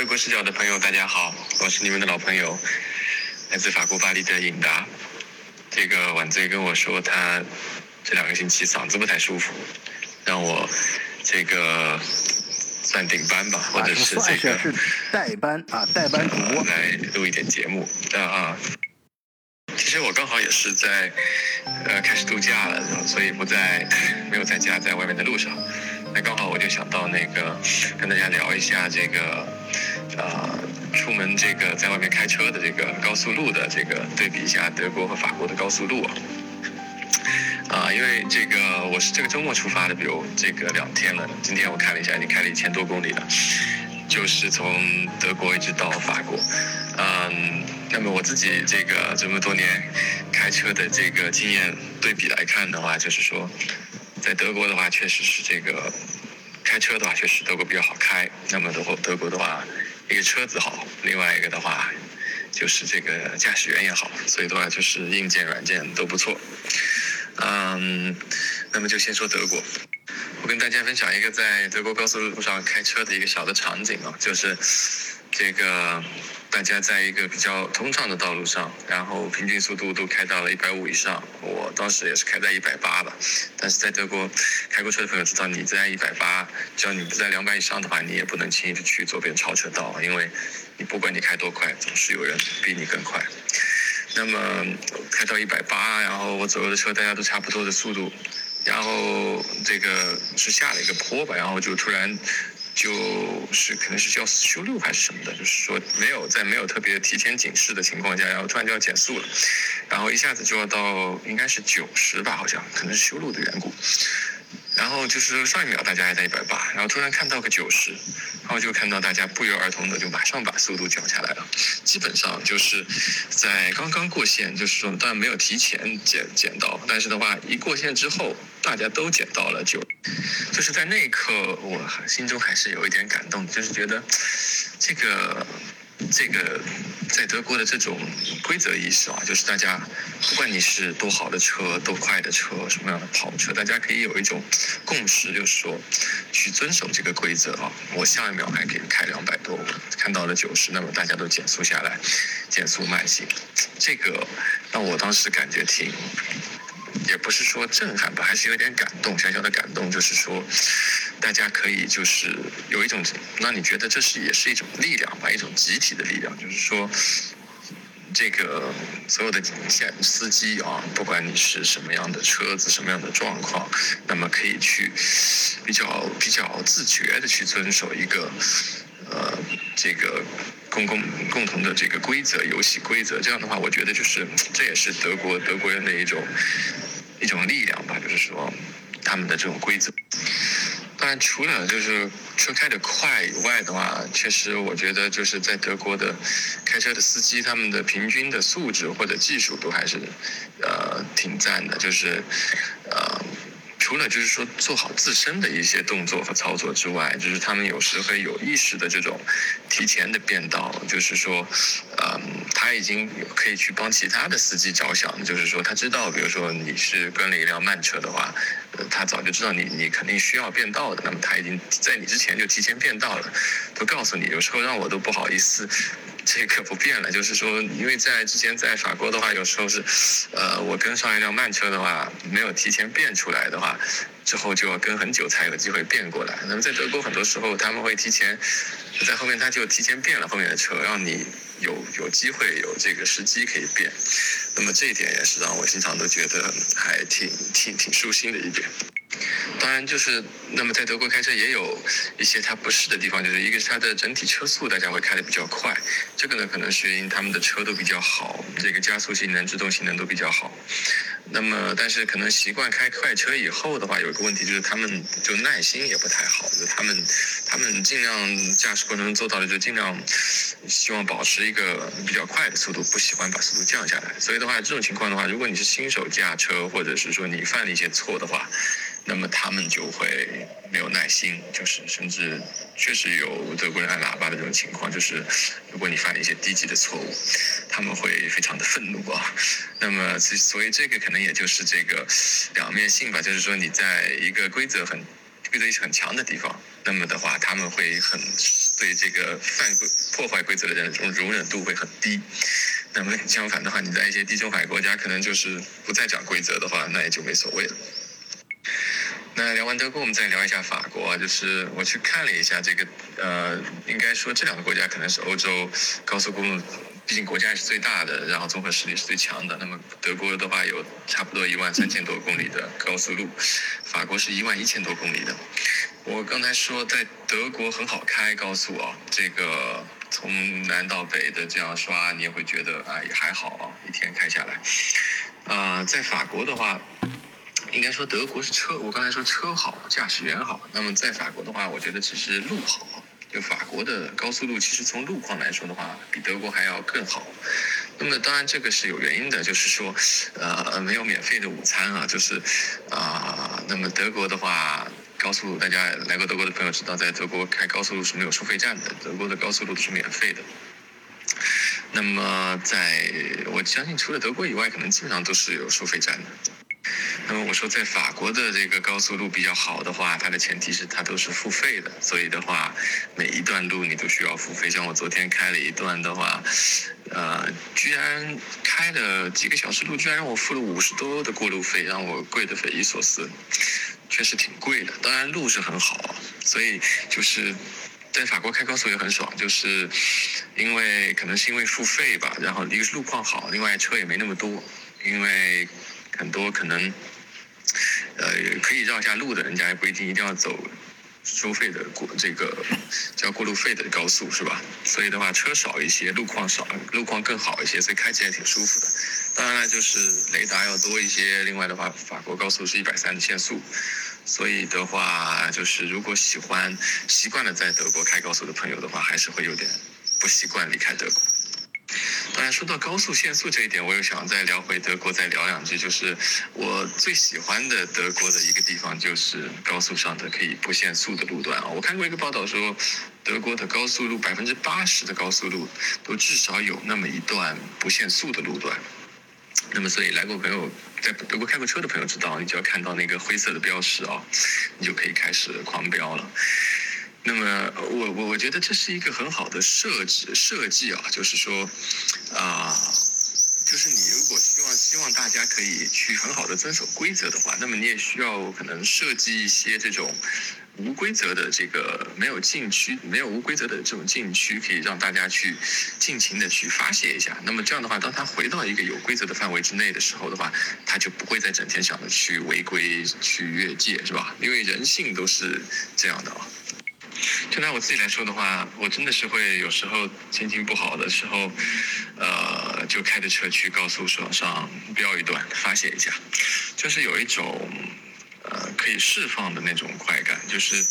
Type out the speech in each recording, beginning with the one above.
德国视角的朋友，大家好，我是你们的老朋友，来自法国巴黎的尹达。这个晚醉跟我说，他这两个星期嗓子不太舒服，让我这个算顶班吧，或者是这个是代班啊，代班主播来录一点节目啊啊。其实我刚好也是在呃开始度假了，所以不在 没有在家，在外面的路上。那刚好我就想到那个跟大家聊一下这个啊出门这个在外面开车的这个高速路的这个对比一下德国和法国的高速路啊。啊，因为这个我是这个周末出发的，比如这个两天了，今天我看了一下，已经开了一千多公里了，就是从德国一直到法国。嗯，那么我自己这个这么多年开车的这个经验对比来看的话，就是说。在德国的话，确实是这个开车的话，确实德国比较好开。那么德国德国的话，一个车子好，另外一个的话就是这个驾驶员也好，所以的话就是硬件软件都不错。嗯，那么就先说德国，我跟大家分享一个在德国高速路上开车的一个小的场景啊，就是这个。大家在一个比较通畅的道路上，然后平均速度都开到了一百五以上。我当时也是开在一百八的，但是在德国开过车的朋友知道，你在一百八，只要你不在两百以上的话，你也不能轻易的去左边超车道，因为你不管你开多快，总是有人比你更快。那么开到一百八，然后我左右的车大家都差不多的速度，然后这个是下了一个坡吧，然后就突然。就是可能是叫修路还是什么的，就是说没有在没有特别提前警示的情况下，然后突然就要减速了，然后一下子就要到应该是九十吧，好像可能是修路的缘故。然后就是上一秒大家还在一百八，然后突然看到个九十，然后就看到大家不约而同的就马上把速度降下来了，基本上就是在刚刚过线，就是说当然没有提前减减到，但是的话一过线之后大家都减到了九，就是在那一刻我心中还是有一点感动，就是觉得这个。这个在德国的这种规则意识啊，就是大家不管你是多好的车、多快的车、什么样的跑车，大家可以有一种共识，就是说去遵守这个规则啊。我下一秒还可以开两百多，看到了九十，那么大家都减速下来，减速慢行，这个让我当时感觉挺。也不是说震撼吧，还是有点感动，小小的感动，就是说，大家可以就是有一种让你觉得这是也是一种力量吧，一种集体的力量，就是说，这个所有的线司机啊，不管你是什么样的车子，什么样的状况，那么可以去比较比较自觉的去遵守一个呃这个公共共同的这个规则游戏规则，这样的话，我觉得就是这也是德国德国人的一种。一种力量吧，就是说，他们的这种规则。当然，除了就是车开得快以外的话，确实我觉得就是在德国的开车的司机，他们的平均的素质或者技术都还是呃挺赞的，就是呃。除了就是说做好自身的一些动作和操作之外，就是他们有时会有意识的这种提前的变道，就是说，嗯，他已经可以去帮其他的司机着想，就是说他知道，比如说你是跟了一辆慢车的话，他早就知道你你肯定需要变道的，那么他已经在你之前就提前变道了，都告诉你，有时候让我都不好意思。这个不变了，就是说，因为在之前在法国的话，有时候是，呃，我跟上一辆慢车的话，没有提前变出来的话，之后就要跟很久才有机会变过来。那么在德国，很多时候他们会提前在后面，他就提前变了后面的车，让你有有机会有这个时机可以变。那么这一点也是让我经常都觉得还挺挺挺舒心的一点。当然，就是那么在德国开车也有一些它不适的地方，就是一个是它的整体车速大家会开得比较快，这个呢可能是因为他们的车都比较好，这个加速性能、制动性能都比较好。那么，但是可能习惯开快车以后的话，有一个问题就是他们就耐心也不太好，就他们他们尽量驾驶过程中做到的就尽量希望保持一个比较快的速度，不喜欢把速度降下来。所以的话，这种情况的话，如果你是新手驾车，或者是说你犯了一些错的话，那么他们就会没有耐心，就是甚至确实有德国人按喇叭的这种情况，就是如果你犯一些低级的错误，他们会非常的愤怒啊。那么所以这个可能也就是这个两面性吧，就是说你在一个规则很规则意识很强的地方，那么的话他们会很对这个犯规破坏规则的人这种容忍度会很低。那么相反的话，你在一些地中海国家，可能就是不再讲规则的话，那也就没所谓了。那聊完德国，我们再聊一下法国。就是我去看了一下这个，呃，应该说这两个国家可能是欧洲高速公路，毕竟国家是最大的，然后综合实力是最强的。那么德国的话有差不多一万三千多公里的高速路，法国是一万一千多公里的。我刚才说在德国很好开高速啊，这个从南到北的这样刷，你也会觉得啊也还好啊，一天开下来。啊，在法国的话。应该说德国是车，我刚才说车好，驾驶员好。那么在法国的话，我觉得只是路好。就法国的高速路，其实从路况来说的话，比德国还要更好。那么当然这个是有原因的，就是说，呃，没有免费的午餐啊，就是啊，那么德国的话，高速路大家来过德国的朋友知道，在德国开高速路是没有收费站的，德国的高速路都是免费的。那么在我相信，除了德国以外，可能基本上都是有收费站的。那么我说，在法国的这个高速路比较好的话，它的前提是它都是付费的，所以的话，每一段路你都需要付费。像我昨天开了一段的话，呃，居然开了几个小时路，居然让我付了五十多的过路费，让我贵的匪夷所思，确实挺贵的。当然路是很好，所以就是在法国开高速也很爽，就是因为可能是因为付费吧，然后一个是路况好，另外车也没那么多，因为很多可能。呃，可以绕一下路的，人家也不一定一定要走收费的过这个交过路费的高速，是吧？所以的话，车少一些，路况少，路况更好一些，所以开起来挺舒服的。当然了，就是雷达要多一些。另外的话，法国高速是一百三的限速，所以的话，就是如果喜欢习惯了在德国开高速的朋友的话，还是会有点不习惯离开德国。当然，说到高速限速这一点，我又想再聊回德国，再聊两句。就是我最喜欢的德国的一个地方，就是高速上的可以不限速的路段啊。我看过一个报道说，德国的高速路百分之八十的高速路都至少有那么一段不限速的路段。那么，所以来过朋友在德国开过车的朋友知道，你就要看到那个灰色的标识啊，你就可以开始狂飙了。那么，我我我觉得这是一个很好的设置设计啊，就是说，啊，就是你如果希望希望大家可以去很好的遵守规则的话，那么你也需要可能设计一些这种无规则的这个没有禁区，没有无规则的这种禁区，可以让大家去尽情的去发泄一下。那么这样的话，当他回到一个有规则的范围之内的时候的话，他就不会再整天想着去违规、去越界，是吧？因为人性都是这样的啊。就拿我自己来说的话，我真的是会有时候心情不好的时候，呃，就开着车去高速上上飙一段，发泄一下，就是有一种呃可以释放的那种快感。就是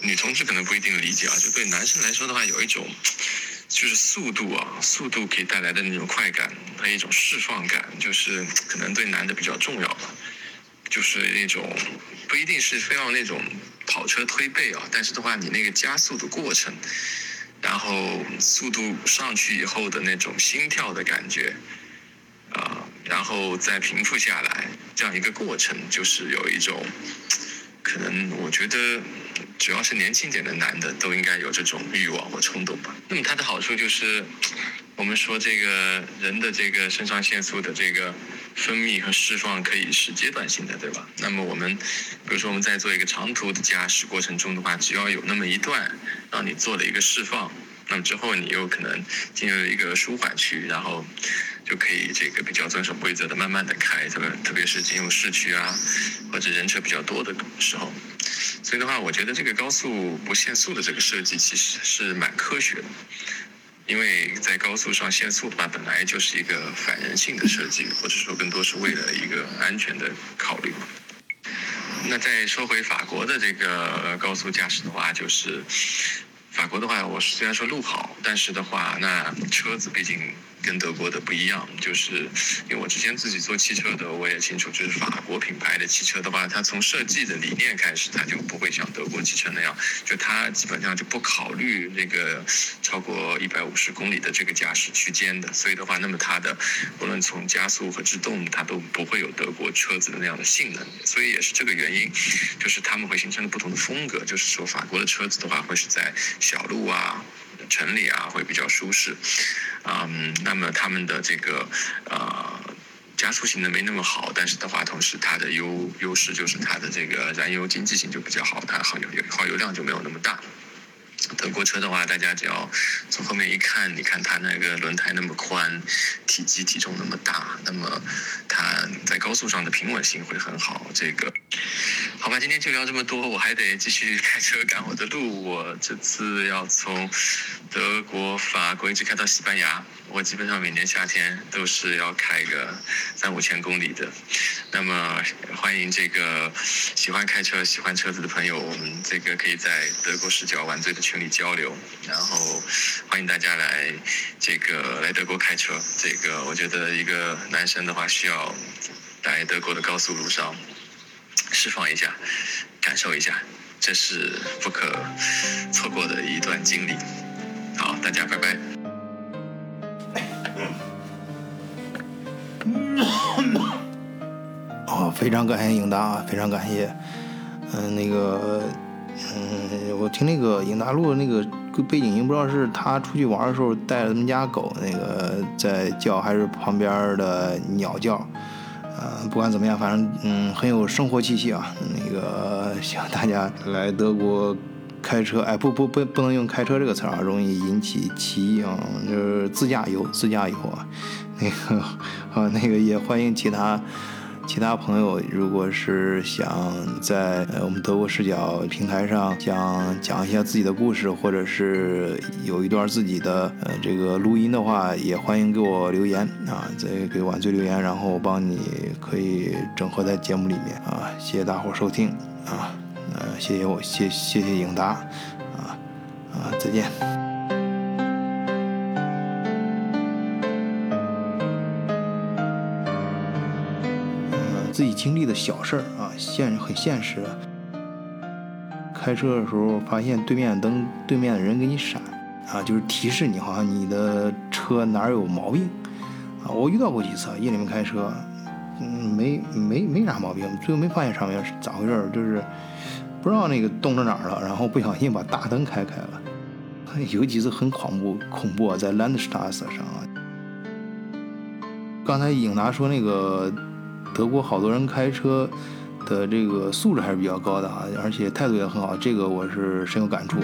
女同志可能不一定理解啊，就对男生来说的话，有一种就是速度啊，速度可以带来的那种快感和一种释放感，就是可能对男的比较重要吧。就是那种不一定是非要那种。跑车推背啊，但是的话，你那个加速的过程，然后速度上去以后的那种心跳的感觉，啊，然后再平复下来，这样一个过程，就是有一种，可能我觉得，主要是年轻点的男的都应该有这种欲望和冲动吧。那么它的好处就是，我们说这个人的这个肾上腺素的这个。分泌和释放可以是阶段性的，对吧？那么我们，比如说我们在做一个长途的驾驶过程中的话，只要有那么一段让你做了一个释放，那么之后你又可能进入一个舒缓区，然后就可以这个比较遵守规则的慢慢的开，特别特别是进入市区啊或者人车比较多的时候。所以的话，我觉得这个高速不限速的这个设计其实是蛮科学的。因为在高速上限速的话，本来就是一个反人性的设计，或者说更多是为了一个安全的考虑。那再说回法国的这个高速驾驶的话，就是法国的话，我虽然说路好，但是的话，那车子毕竟跟德国的不一样，就是因为我之前自己做汽车的，我也清楚，就是法国品牌的汽车的话，它从设计的理念开始，它就不会像德国汽车那样，就它基本上就不考虑那个超过一百五十公里的这个驾驶区间的，所以的话，那么它的无论从加速和制动，它都不会有德国车子的那样的性能，所以也是这个原因，就是他们会形成了不同的风格，就是说法国的车子的话，会是在小路啊。城里啊会比较舒适，嗯，那么他们的这个呃加速性能没那么好，但是的话，同时它的优优势就是它的这个燃油经济性就比较好，它耗油耗油量就没有那么大。德国车的话，大家只要从后面一看，你看它那个轮胎那么宽，体积体重那么大，那么它在高速上的平稳性会很好。这个。好吧，今天就聊这么多，我还得继续开车赶我的路。我这次要从德国、法国一直开到西班牙。我基本上每年夏天都是要开个三五千公里的。那么欢迎这个喜欢开车、喜欢车子的朋友，我们这个可以在德国视角玩醉的群里交流。然后欢迎大家来这个来德国开车。这个我觉得一个男生的话需要在德国的高速路上。释放一下，感受一下，这是不可错过的一段经历。好，大家拜拜。哦，非常感谢英达，非常感谢。嗯，那个，嗯，我听那个英达录的那个背景音，不知道是他出去玩的时候带着他们家狗那个在叫，还是旁边的鸟叫。呃，不管怎么样，反正嗯，很有生活气息啊。那个希望大家 来德国开车，哎，不不不，不能用开车这个词啊，容易引起歧义啊。就是自驾游，自驾游啊。那个 啊，那个也欢迎其他。其他朋友，如果是想在呃我们德国视角平台上想讲一下自己的故事，或者是有一段自己的呃这个录音的话，也欢迎给我留言啊，在给晚醉留言，然后我帮你可以整合在节目里面啊。谢谢大伙收听啊，呃谢谢我谢谢谢颖达啊啊再见。自己经历的小事儿啊，现很现实。开车的时候发现对面灯对面的人给你闪啊，就是提示你好像你的车哪有毛病啊。我遇到过几次夜里面开车，嗯，没没没啥毛病，最后没发现上面是咋回事儿，就是不知道那个动到哪儿了，然后不小心把大灯开开了。有几次很恐怖，恐怖在 Landstas 上啊。刚才影达说那个。德国好多人开车的这个素质还是比较高的啊，而且态度也很好，这个我是深有感触。